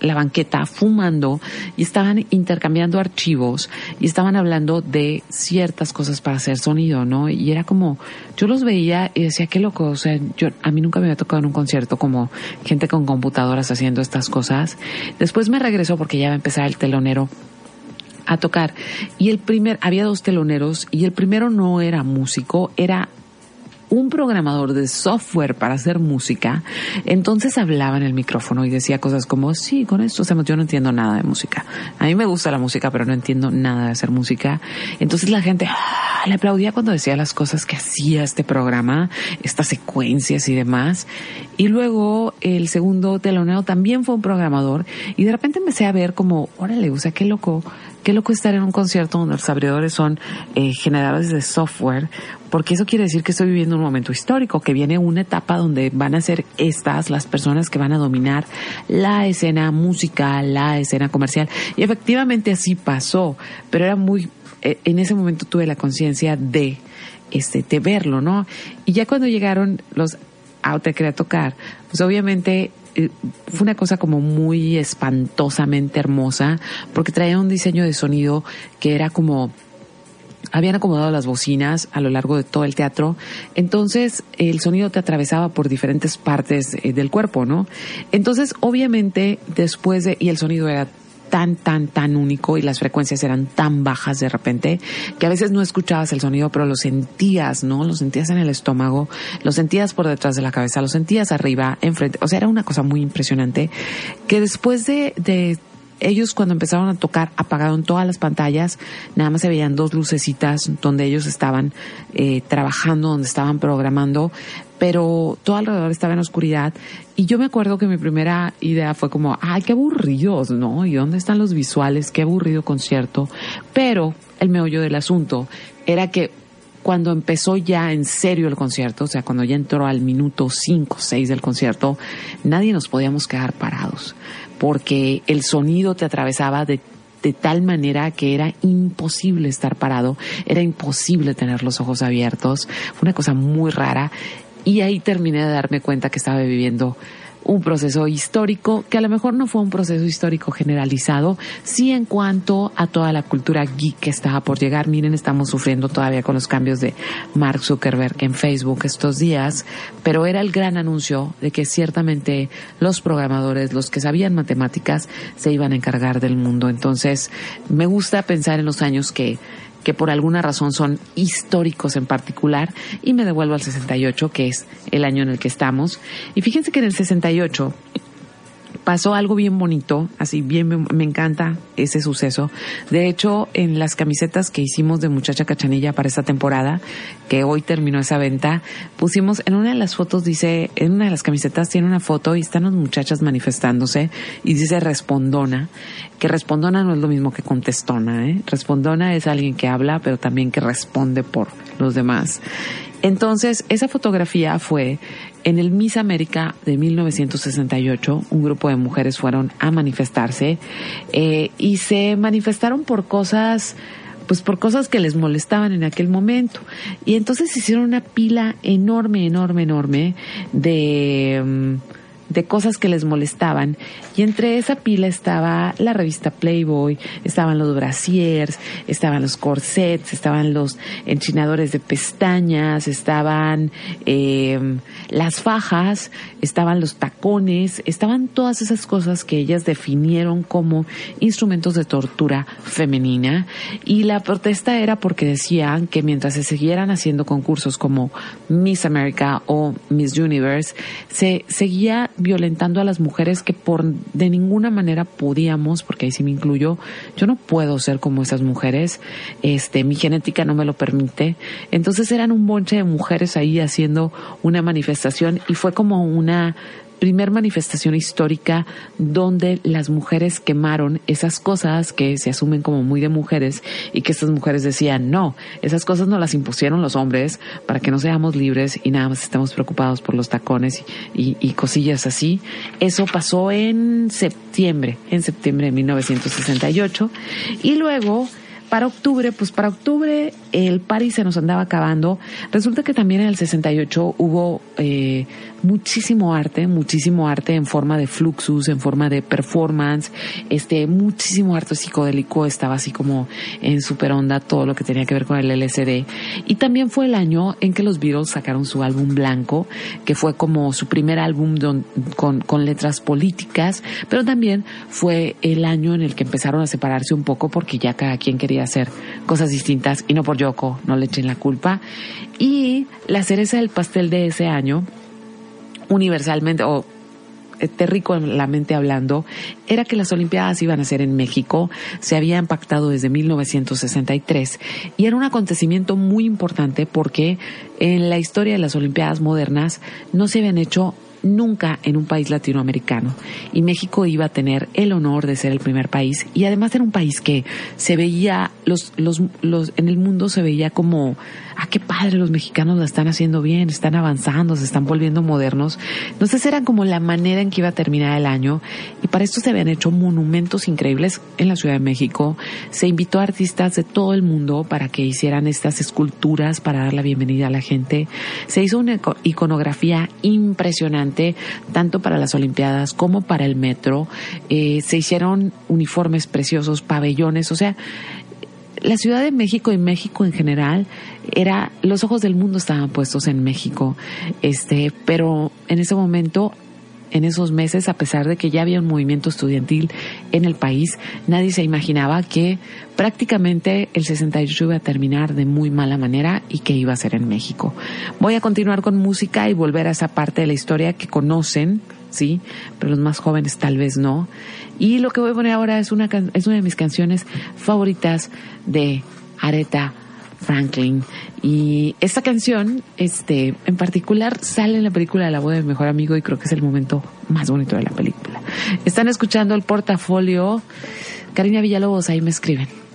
la banqueta fumando y estaban intercambiando archivos y estaban hablando de ciertas cosas para hacer sonido, ¿no? Y era como, yo los veía y decía, qué loco, o sea, yo, a mí nunca me había tocado en un concierto como gente con computadoras haciendo estas cosas. Después me regresó porque ya va a empezar el telonero a tocar. Y el primer, había dos teloneros y el primero no era músico, era un programador de software para hacer música, entonces hablaba en el micrófono y decía cosas como, sí, con esto hacemos, yo no entiendo nada de música. A mí me gusta la música, pero no entiendo nada de hacer música. Entonces la gente ¡ah! le aplaudía cuando decía las cosas que hacía este programa, estas secuencias y demás. Y luego el segundo telonero también fue un programador y de repente empecé a ver como, órale, o sea, qué loco qué loco estar en un concierto donde los abridores son eh, generadores de software, porque eso quiere decir que estoy viviendo un momento histórico, que viene una etapa donde van a ser estas las personas que van a dominar la escena musical, la escena comercial. Y efectivamente así pasó, pero era muy, eh, en ese momento tuve la conciencia de, este, de verlo, ¿no? Y ya cuando llegaron los Autecre a tocar, pues obviamente fue una cosa como muy espantosamente hermosa porque traía un diseño de sonido que era como habían acomodado las bocinas a lo largo de todo el teatro, entonces el sonido te atravesaba por diferentes partes eh, del cuerpo, ¿no? Entonces, obviamente, después de, y el sonido era tan, tan, tan único y las frecuencias eran tan bajas de repente que a veces no escuchabas el sonido, pero lo sentías, ¿no? Lo sentías en el estómago, lo sentías por detrás de la cabeza, lo sentías arriba, enfrente. O sea, era una cosa muy impresionante que después de, de ellos cuando empezaron a tocar apagaron todas las pantallas, nada más se veían dos lucecitas donde ellos estaban eh, trabajando, donde estaban programando, pero todo alrededor estaba en oscuridad. Y yo me acuerdo que mi primera idea fue como, ay, qué aburridos, ¿no? ¿Y dónde están los visuales? Qué aburrido concierto. Pero el meollo del asunto era que cuando empezó ya en serio el concierto, o sea, cuando ya entró al minuto 5, 6 del concierto, nadie nos podíamos quedar parados porque el sonido te atravesaba de, de tal manera que era imposible estar parado, era imposible tener los ojos abiertos, fue una cosa muy rara y ahí terminé de darme cuenta que estaba viviendo un proceso histórico que a lo mejor no fue un proceso histórico generalizado, sí en cuanto a toda la cultura geek que estaba por llegar. Miren, estamos sufriendo todavía con los cambios de Mark Zuckerberg en Facebook estos días, pero era el gran anuncio de que ciertamente los programadores, los que sabían matemáticas, se iban a encargar del mundo. Entonces, me gusta pensar en los años que que por alguna razón son históricos en particular, y me devuelvo al 68, que es el año en el que estamos. Y fíjense que en el 68 pasó algo bien bonito, así bien me, encanta ese suceso. De hecho, en las camisetas que hicimos de Muchacha Cachanilla para esta temporada, que hoy terminó esa venta, pusimos en una de las fotos dice, en una de las camisetas tiene una foto y están las muchachas manifestándose y dice respondona, que respondona no es lo mismo que contestona, ¿eh? Respondona es alguien que habla, pero también que responde por los demás. Entonces, esa fotografía fue en el Miss América de 1968, un grupo de mujeres fueron a manifestarse eh, y se manifestaron por cosas pues por cosas que les molestaban en aquel momento. Y entonces hicieron una pila enorme, enorme, enorme de... Mm, de cosas que les molestaban. Y entre esa pila estaba la revista Playboy, estaban los brasiers, estaban los corsets, estaban los enchinadores de pestañas, estaban eh, las fajas, estaban los tacones, estaban todas esas cosas que ellas definieron como instrumentos de tortura femenina. Y la protesta era porque decían que mientras se siguieran haciendo concursos como Miss America o Miss Universe, se seguía violentando a las mujeres que por de ninguna manera podíamos, porque ahí sí me incluyo, yo no puedo ser como esas mujeres, este, mi genética no me lo permite. Entonces eran un bonche de mujeres ahí haciendo una manifestación y fue como una primer manifestación histórica donde las mujeres quemaron esas cosas que se asumen como muy de mujeres y que estas mujeres decían, no, esas cosas no las impusieron los hombres para que no seamos libres y nada más estamos preocupados por los tacones y, cosillas así. Eso pasó en septiembre, en septiembre de 1968 y luego para octubre, pues para octubre el París se nos andaba acabando. Resulta que también en el 68 hubo eh, muchísimo arte, muchísimo arte en forma de fluxus, en forma de performance, este, muchísimo arte psicodélico, estaba así como en super onda todo lo que tenía que ver con el LSD. Y también fue el año en que los Beatles sacaron su álbum blanco, que fue como su primer álbum con, con letras políticas, pero también fue el año en el que empezaron a separarse un poco porque ya cada quien quería hacer cosas distintas y no por Yoko, no le echen la culpa. Y la cereza del pastel de ese año universalmente o mente hablando, era que las Olimpiadas iban a ser en México, se había impactado desde 1963 y era un acontecimiento muy importante porque en la historia de las Olimpiadas modernas no se habían hecho nunca en un país latinoamericano y México iba a tener el honor de ser el primer país y además era un país que se veía los los los en el mundo se veía como ah, qué padre, los mexicanos la están haciendo bien, están avanzando, se están volviendo modernos. Entonces era como la manera en que iba a terminar el año y para esto se habían hecho monumentos increíbles en la Ciudad de México. Se invitó a artistas de todo el mundo para que hicieran estas esculturas para dar la bienvenida a la gente. Se hizo una iconografía impresionante, tanto para las Olimpiadas como para el metro. Eh, se hicieron uniformes preciosos, pabellones, o sea, la Ciudad de México y México en general era los ojos del mundo estaban puestos en México este pero en ese momento en esos meses, a pesar de que ya había un movimiento estudiantil en el país, nadie se imaginaba que prácticamente el 68 iba a terminar de muy mala manera y que iba a ser en México. Voy a continuar con música y volver a esa parte de la historia que conocen, sí, pero los más jóvenes tal vez no. Y lo que voy a poner ahora es una, es una de mis canciones favoritas de Aretha Franklin. Y esta canción, este, en particular, sale en la película la boda de mi mejor amigo y creo que es el momento más bonito de la película. Están escuchando el portafolio. Karina Villalobos, ahí me escriben.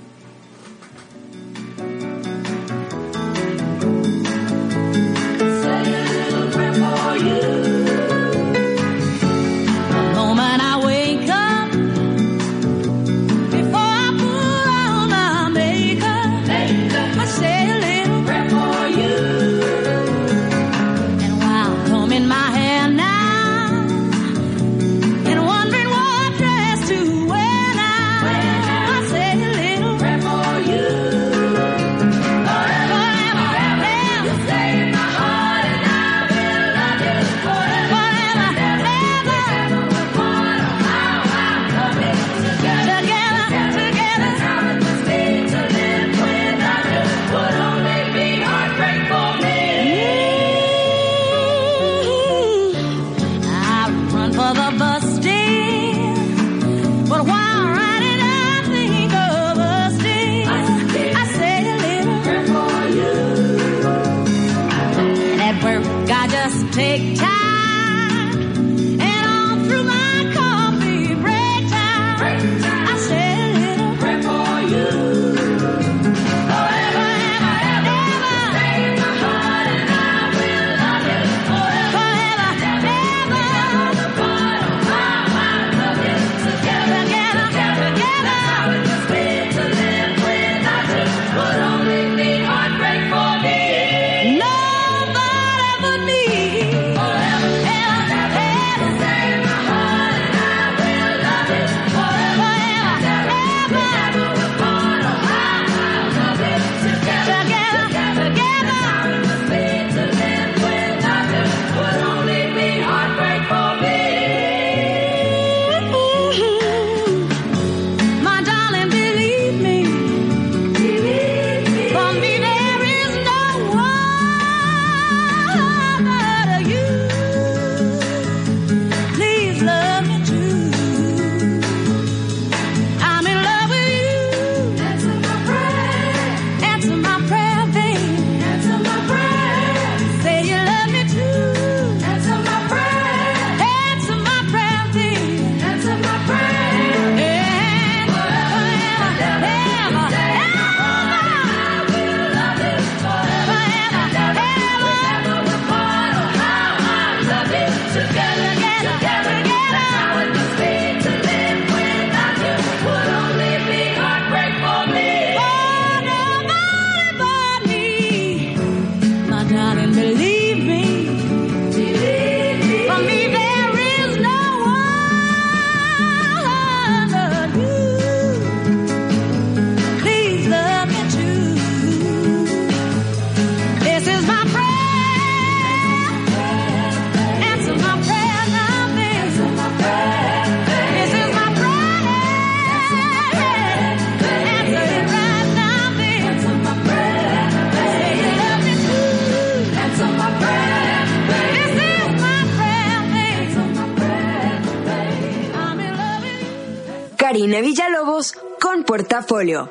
Portafolio.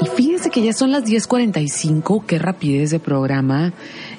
Y fíjense que ya son las 10:45, qué rapidez de programa.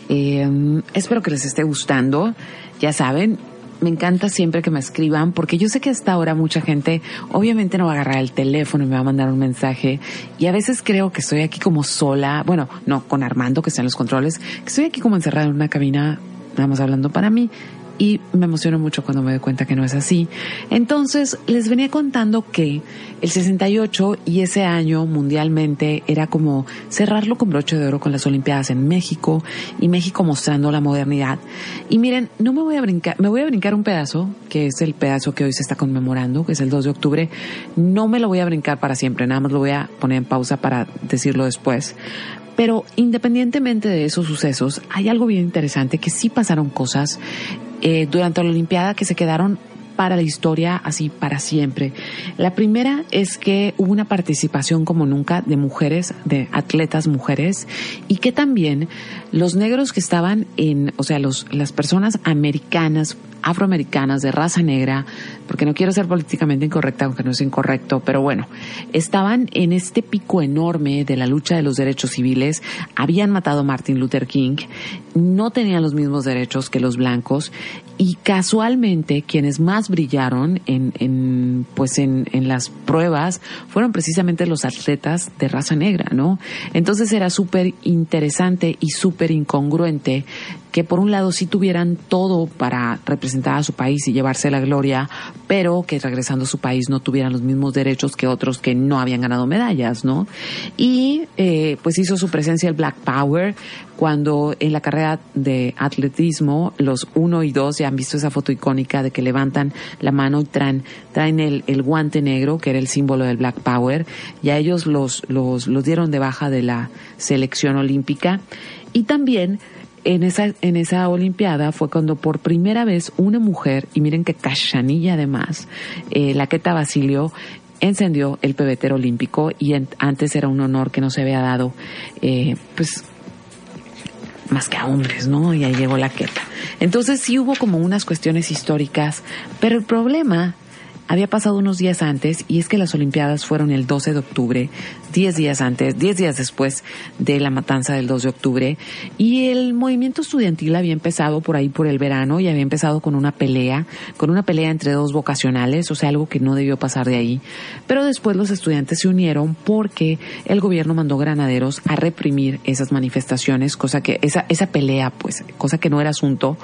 Eh, espero que les esté gustando. Ya saben, me encanta siempre que me escriban porque yo sé que hasta ahora mucha gente obviamente no va a agarrar el teléfono y me va a mandar un mensaje y a veces creo que estoy aquí como sola, bueno, no, con Armando que está en los controles, que estoy aquí como encerrada en una cabina, nada más hablando para mí y me emociono mucho cuando me doy cuenta que no es así. Entonces, les venía contando que el 68 y ese año mundialmente era como cerrarlo con broche de oro con las Olimpiadas en México y México mostrando la modernidad. Y miren, no me voy a brincar, me voy a brincar un pedazo, que es el pedazo que hoy se está conmemorando, que es el 2 de octubre. No me lo voy a brincar para siempre, nada más lo voy a poner en pausa para decirlo después. Pero independientemente de esos sucesos, hay algo bien interesante que sí pasaron cosas eh, durante la Olimpiada que se quedaron para la historia así para siempre. La primera es que hubo una participación como nunca de mujeres, de atletas mujeres, y que también los negros que estaban en, o sea, los, las personas americanas, afroamericanas de raza negra, porque no quiero ser políticamente incorrecta, aunque no es incorrecto, pero bueno, estaban en este pico enorme de la lucha de los derechos civiles, habían matado a Martin Luther King, no tenían los mismos derechos que los blancos y casualmente quienes más brillaron en, en pues en, en las pruebas fueron precisamente los atletas de raza negra, ¿no? Entonces era súper interesante y súper incongruente que por un lado sí tuvieran todo para representar a su país y llevarse la gloria, pero que regresando a su país no tuvieran los mismos derechos que otros que no habían ganado medallas, ¿no? Y eh, pues hizo su presencia el Black Power cuando en la carrera de atletismo los uno y dos ya han visto esa foto icónica de que levantan la mano y traen, traen el, el guante negro que era el símbolo del Black Power y a ellos los, los, los dieron de baja de la selección olímpica y también en esa, en esa Olimpiada fue cuando por primera vez una mujer, y miren que cachanilla además, eh, la Queta Basilio, encendió el pebetero olímpico y antes era un honor que no se había dado, eh, pues, más que a hombres, ¿no? Y ahí llegó la Queta. Entonces sí hubo como unas cuestiones históricas, pero el problema había pasado unos días antes y es que las Olimpiadas fueron el 12 de octubre, 10 días antes, 10 días después de la matanza del 2 de octubre y el movimiento estudiantil había empezado por ahí por el verano y había empezado con una pelea, con una pelea entre dos vocacionales, o sea, algo que no debió pasar de ahí. Pero después los estudiantes se unieron porque el gobierno mandó granaderos a reprimir esas manifestaciones, cosa que esa esa pelea, pues, cosa que no era asunto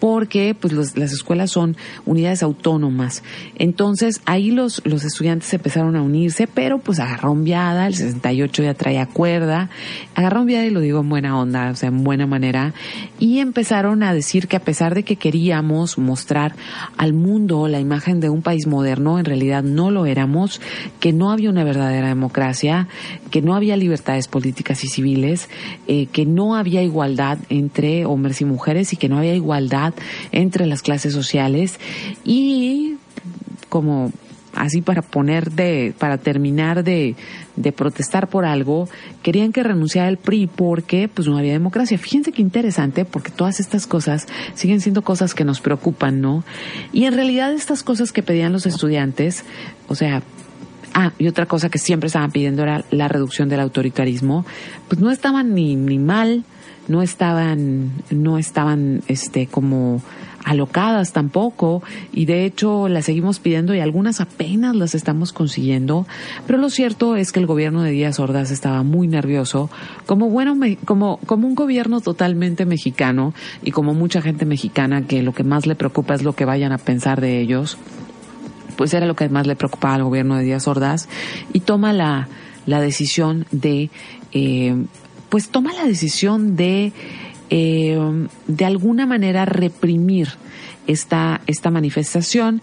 porque pues las escuelas son unidades autónomas. Entonces ahí los, los estudiantes empezaron a unirse, pero pues agarró viada, el 68 ya traía cuerda, agarró viada y lo digo en buena onda, o sea, en buena manera, y empezaron a decir que a pesar de que queríamos mostrar al mundo la imagen de un país moderno, en realidad no lo éramos, que no había una verdadera democracia, que no había libertades políticas y civiles, eh, que no había igualdad entre hombres y mujeres y que no había igualdad entre las clases sociales y como así para poner de, para terminar de, de protestar por algo, querían que renunciara el PRI porque pues no había democracia. Fíjense qué interesante porque todas estas cosas siguen siendo cosas que nos preocupan, ¿no? Y en realidad estas cosas que pedían los estudiantes, o sea, Ah, y otra cosa que siempre estaban pidiendo era la reducción del autoritarismo, pues no estaban ni, ni mal, no estaban, no estaban, este, como alocadas tampoco. Y de hecho las seguimos pidiendo y algunas apenas las estamos consiguiendo, pero lo cierto es que el gobierno de Díaz Ordaz estaba muy nervioso, como bueno, como, como un gobierno totalmente mexicano y como mucha gente mexicana que lo que más le preocupa es lo que vayan a pensar de ellos, pues era lo que más le preocupaba al gobierno de Díaz Ordaz y toma la, la decisión de eh, pues toma la decisión de, eh, de alguna manera reprimir esta, esta manifestación.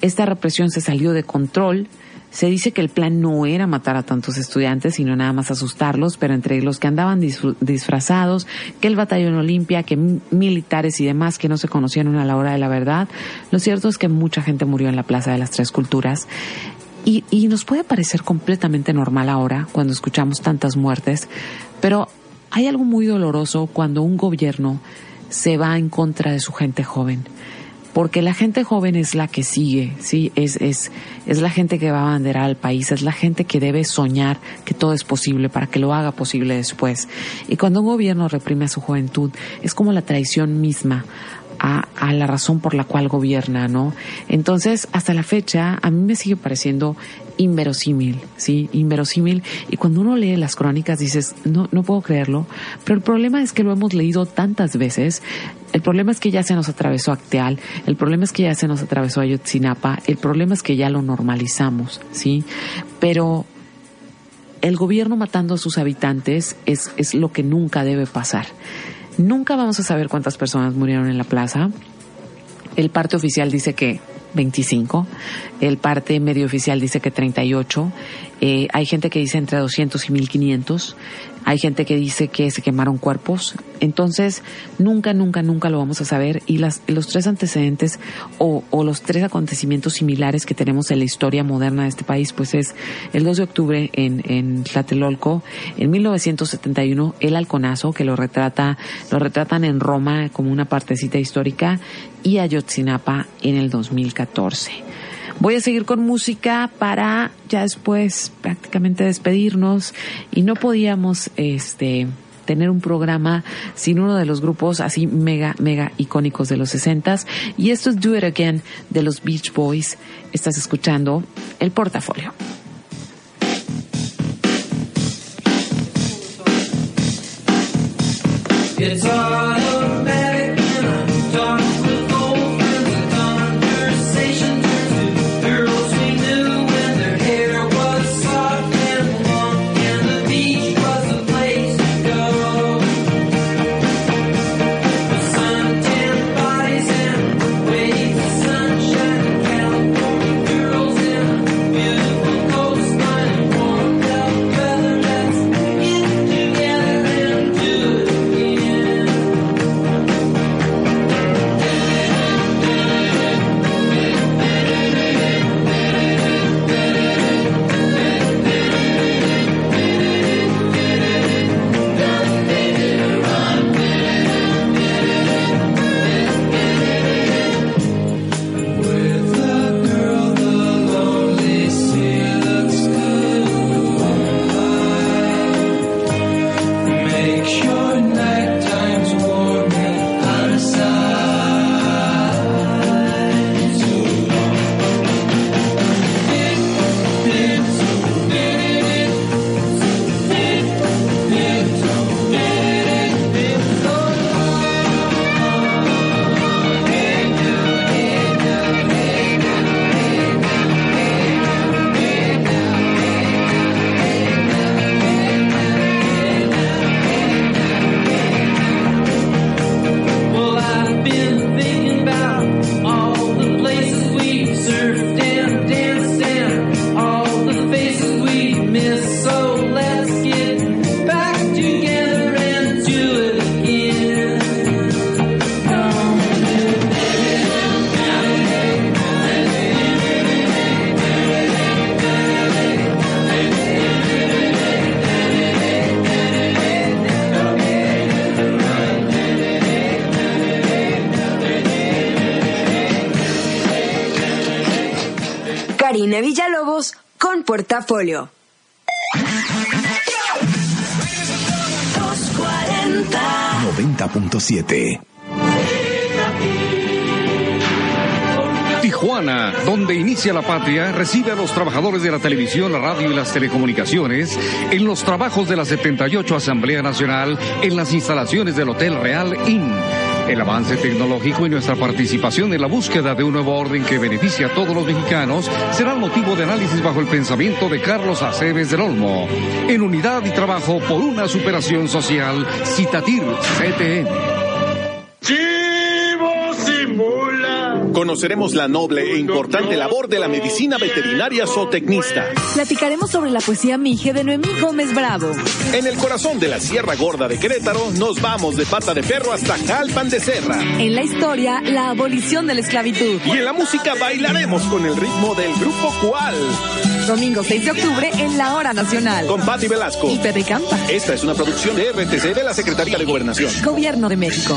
Esta represión se salió de control. Se dice que el plan no era matar a tantos estudiantes, sino nada más asustarlos, pero entre los que andaban disfrazados, que el batallón Olimpia, que militares y demás que no se conocieron a la hora de la verdad, lo cierto es que mucha gente murió en la Plaza de las Tres Culturas. Y, y nos puede parecer completamente normal ahora, cuando escuchamos tantas muertes, pero hay algo muy doloroso cuando un gobierno se va en contra de su gente joven. porque la gente joven es la que sigue, sí, es, es, es la gente que va a abanderar al país, es la gente que debe soñar que todo es posible para que lo haga posible después. Y cuando un gobierno reprime a su juventud, es como la traición misma a, la razón por la cual gobierna, ¿no? Entonces, hasta la fecha, a mí me sigue pareciendo inverosímil, ¿sí? Inverosímil. Y cuando uno lee las crónicas dices, no, no puedo creerlo. Pero el problema es que lo hemos leído tantas veces. El problema es que ya se nos atravesó Acteal. El problema es que ya se nos atravesó Ayotzinapa. El problema es que ya lo normalizamos, ¿sí? Pero el gobierno matando a sus habitantes es, es lo que nunca debe pasar. Nunca vamos a saber cuántas personas murieron en la plaza. El parte oficial dice que 25. El parte medio oficial dice que 38. Eh, hay gente que dice entre 200 y 1500. Hay gente que dice que se quemaron cuerpos. Entonces, nunca, nunca, nunca lo vamos a saber. Y las, los tres antecedentes o, o los tres acontecimientos similares que tenemos en la historia moderna de este país, pues es el 2 de octubre en, en Tlatelolco, en 1971, el halconazo, que lo retrata, lo retratan en Roma como una partecita histórica, y Ayotzinapa en el 2014. Voy a seguir con música para ya después prácticamente despedirnos y no podíamos este tener un programa sin uno de los grupos así mega, mega icónicos de los sesentas. Y esto es Do It Again de los Beach Boys. Estás escuchando el portafolio. Con Portafolio. 90.7. Tijuana, donde inicia la patria, recibe a los trabajadores de la televisión, la radio y las telecomunicaciones en los trabajos de la 78 Asamblea Nacional en las instalaciones del Hotel Real Inn. El avance tecnológico y nuestra participación en la búsqueda de un nuevo orden que beneficie a todos los mexicanos será el motivo de análisis bajo el pensamiento de Carlos Aceves del Olmo. En unidad y trabajo por una superación social, Citatir CTM. Conoceremos la noble e importante labor de la medicina veterinaria zootecnista. Platicaremos sobre la poesía Mije de Noemí Gómez Bravo. En el corazón de la Sierra Gorda de Querétaro, nos vamos de pata de perro hasta Jalpan de Serra. En la historia, la abolición de la esclavitud. Y en la música bailaremos con el ritmo del grupo Cual. Domingo 6 de octubre en la Hora Nacional. Con Patti Velasco. Y Pepe Campa. Esta es una producción de RTC de la Secretaría de Gobernación. Gobierno de México.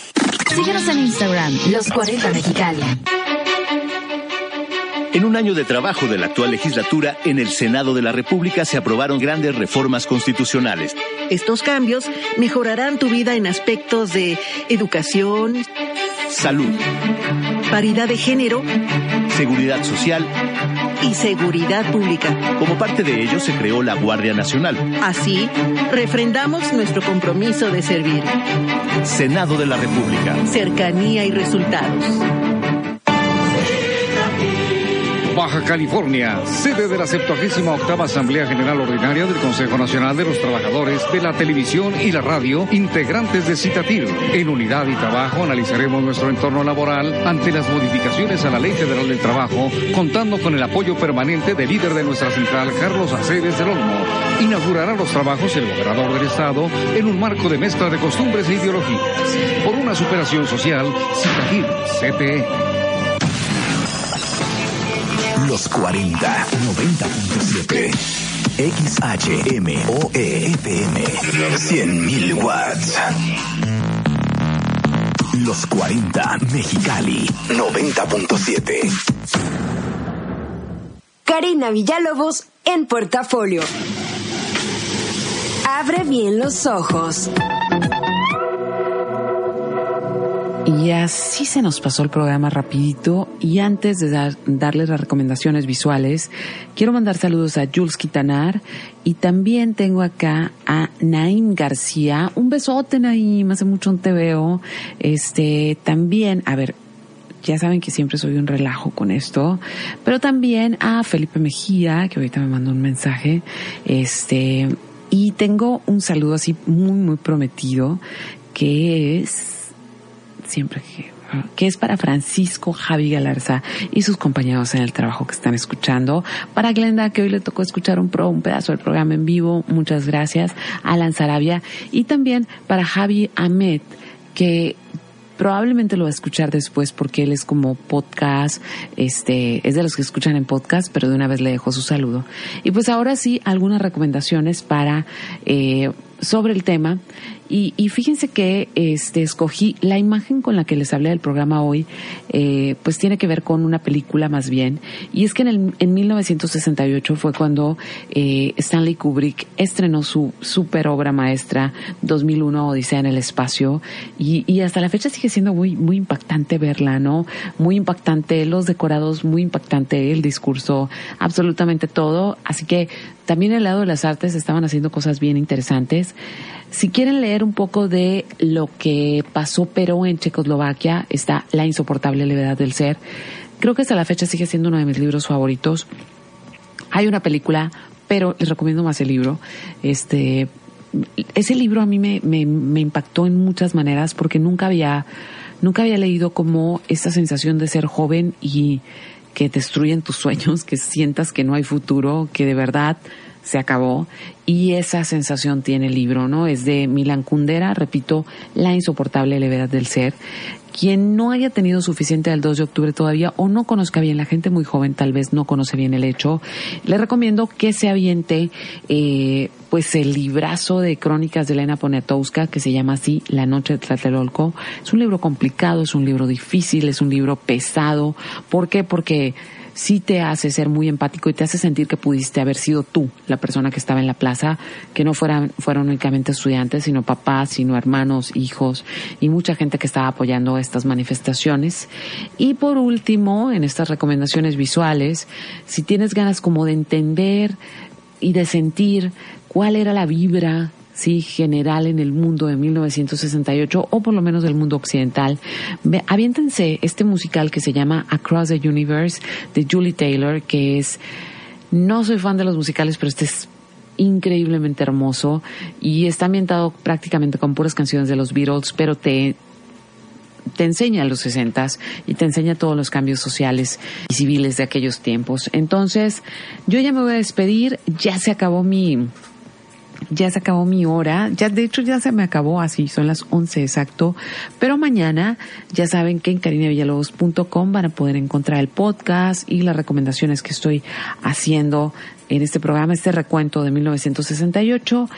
Síguenos en Instagram, Los 40 Mexicali. En un año de trabajo de la actual legislatura, en el Senado de la República se aprobaron grandes reformas constitucionales. Estos cambios mejorarán tu vida en aspectos de educación, Salud, paridad de género seguridad social. y seguridad pública. Como parte de ello se creó la Guardia Nacional. Así, refrendamos nuestro compromiso de servir. Senado de la República. Cercanía y resultados. Baja California, sede de la 78 octava Asamblea General Ordinaria del Consejo Nacional de los Trabajadores de la Televisión y la Radio, integrantes de Citatir. En unidad y trabajo analizaremos nuestro entorno laboral ante las modificaciones a la Ley Federal del Trabajo, contando con el apoyo permanente del líder de nuestra central, Carlos Aceves del Olmo. Inaugurará los trabajos el gobernador del Estado en un marco de mezcla de costumbres e ideologías. Por una superación social, Citatir, CTE. Los 40, 90.7. XHMOE FM. 100.000 watts. Los 40, Mexicali. 90.7. Karina Villalobos en portafolio. Abre bien los ojos. Y así se nos pasó el programa rapidito. Y antes de dar- darles las recomendaciones visuales, quiero mandar saludos a Jules Quitanar y también tengo acá a Naim García. Un besote, Naim. Hace mucho no te veo. Este, también, a ver, ya saben que siempre soy un relajo con esto, pero también a Felipe Mejía, que ahorita me mandó un mensaje, este, y tengo un saludo así muy, muy prometido, que es, siempre que, es para Francisco Javi Galarza y sus compañeros en el trabajo que están escuchando. Para Glenda, que hoy le tocó escuchar un, pro, un pedazo del programa en vivo, muchas gracias. Alan Sarabia y también para Javi Ahmed, que probablemente lo va a escuchar después porque él es como podcast, este, es de los que escuchan en podcast, pero de una vez le dejo su saludo. Y pues ahora sí, algunas recomendaciones para, eh, sobre el tema. Y, y fíjense que este escogí la imagen con la que les hablé del programa hoy, eh, pues tiene que ver con una película más bien. Y es que en, el, en 1968 fue cuando eh, Stanley Kubrick estrenó su super obra maestra 2001 Odisea en el espacio y, y hasta la fecha sigue siendo muy muy impactante verla, ¿no? Muy impactante los decorados, muy impactante el discurso, absolutamente todo. Así que también el lado de las artes estaban haciendo cosas bien interesantes. Si quieren leer un poco de lo que pasó pero en Checoslovaquia, está La insoportable levedad del ser. Creo que hasta la fecha sigue siendo uno de mis libros favoritos. Hay una película, pero les recomiendo más el libro. Este, ese libro a mí me, impactó en muchas maneras porque nunca había, nunca había leído como esta sensación de ser joven y que destruyen tus sueños, que sientas que no hay futuro, que de verdad se acabó. Y esa sensación tiene el libro, ¿no? Es de Milan Kundera, repito, La insoportable levedad del ser. Quien no haya tenido suficiente del 2 de octubre todavía o no conozca bien, la gente muy joven tal vez no conoce bien el hecho, le recomiendo que se aviente eh, pues el librazo de crónicas de Elena Poniatowska que se llama así La Noche de Tlatelolco. Es un libro complicado, es un libro difícil, es un libro pesado. ¿Por qué? Porque sí te hace ser muy empático y te hace sentir que pudiste haber sido tú la persona que estaba en la plaza, que no fueran, fueron únicamente estudiantes, sino papás, sino hermanos, hijos y mucha gente que estaba apoyando estas manifestaciones. Y por último, en estas recomendaciones visuales, si tienes ganas como de entender y de sentir cuál era la vibra sí general en el mundo de 1968 o por lo menos del mundo occidental. Aviéntense este musical que se llama Across the Universe de Julie Taylor, que es no soy fan de los musicales, pero este es increíblemente hermoso y está ambientado prácticamente con puras canciones de los Beatles, pero te te enseña los sesentas y te enseña todos los cambios sociales y civiles de aquellos tiempos. Entonces, yo ya me voy a despedir, ya se acabó mi, ya se acabó mi hora, ya de hecho ya se me acabó así, son las 11 exacto, pero mañana ya saben que en carinevillalobos.com van a poder encontrar el podcast y las recomendaciones que estoy haciendo en este programa, este recuento de 1968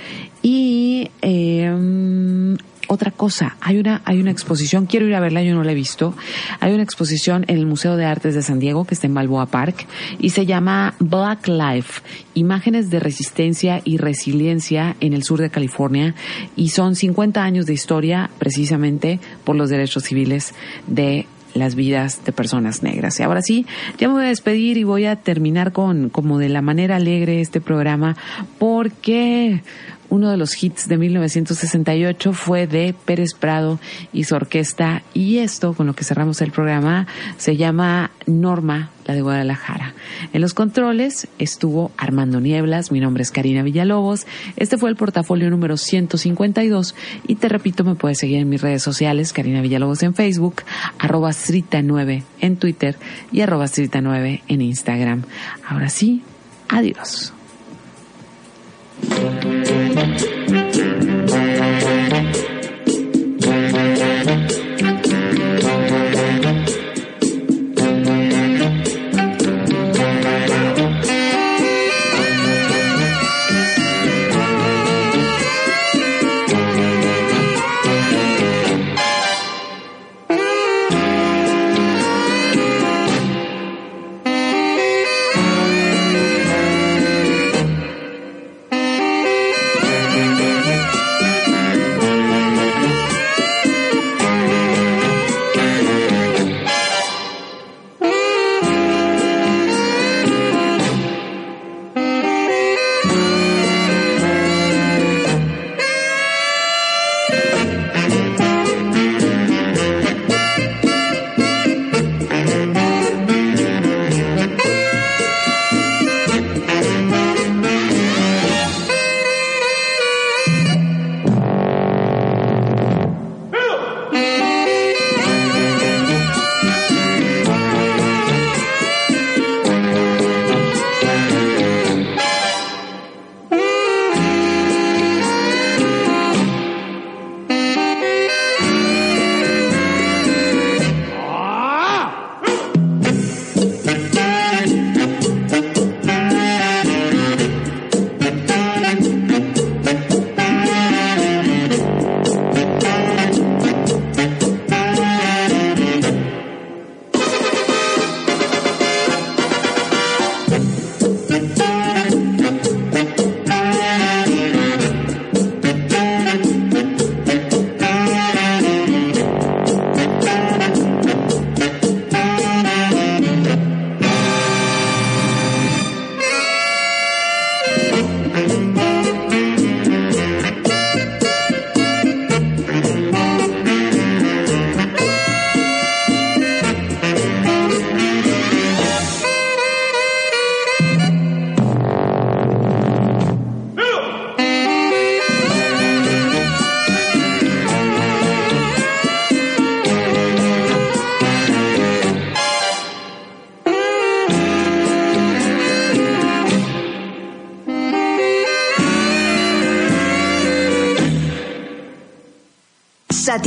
y eh, otra cosa, hay una, hay una exposición, quiero ir a verla, yo no la he visto. Hay una exposición en el Museo de Artes de San Diego, que está en Balboa Park, y se llama Black Life, imágenes de resistencia y resiliencia en el sur de California, y son 50 años de historia precisamente por los derechos civiles de las vidas de personas negras. Y ahora sí, ya me voy a despedir y voy a terminar con como de la manera alegre este programa porque uno de los hits de 1968 fue de Pérez Prado y su orquesta y esto con lo que cerramos el programa se llama Norma, la de Guadalajara. En los controles estuvo Armando Nieblas, mi nombre es Karina Villalobos, este fue el portafolio número 152 y te repito, me puedes seguir en mis redes sociales, Karina Villalobos en Facebook, arroba Srita9 en Twitter y arroba Srita9 en Instagram. Ahora sí, adiós. Thank you.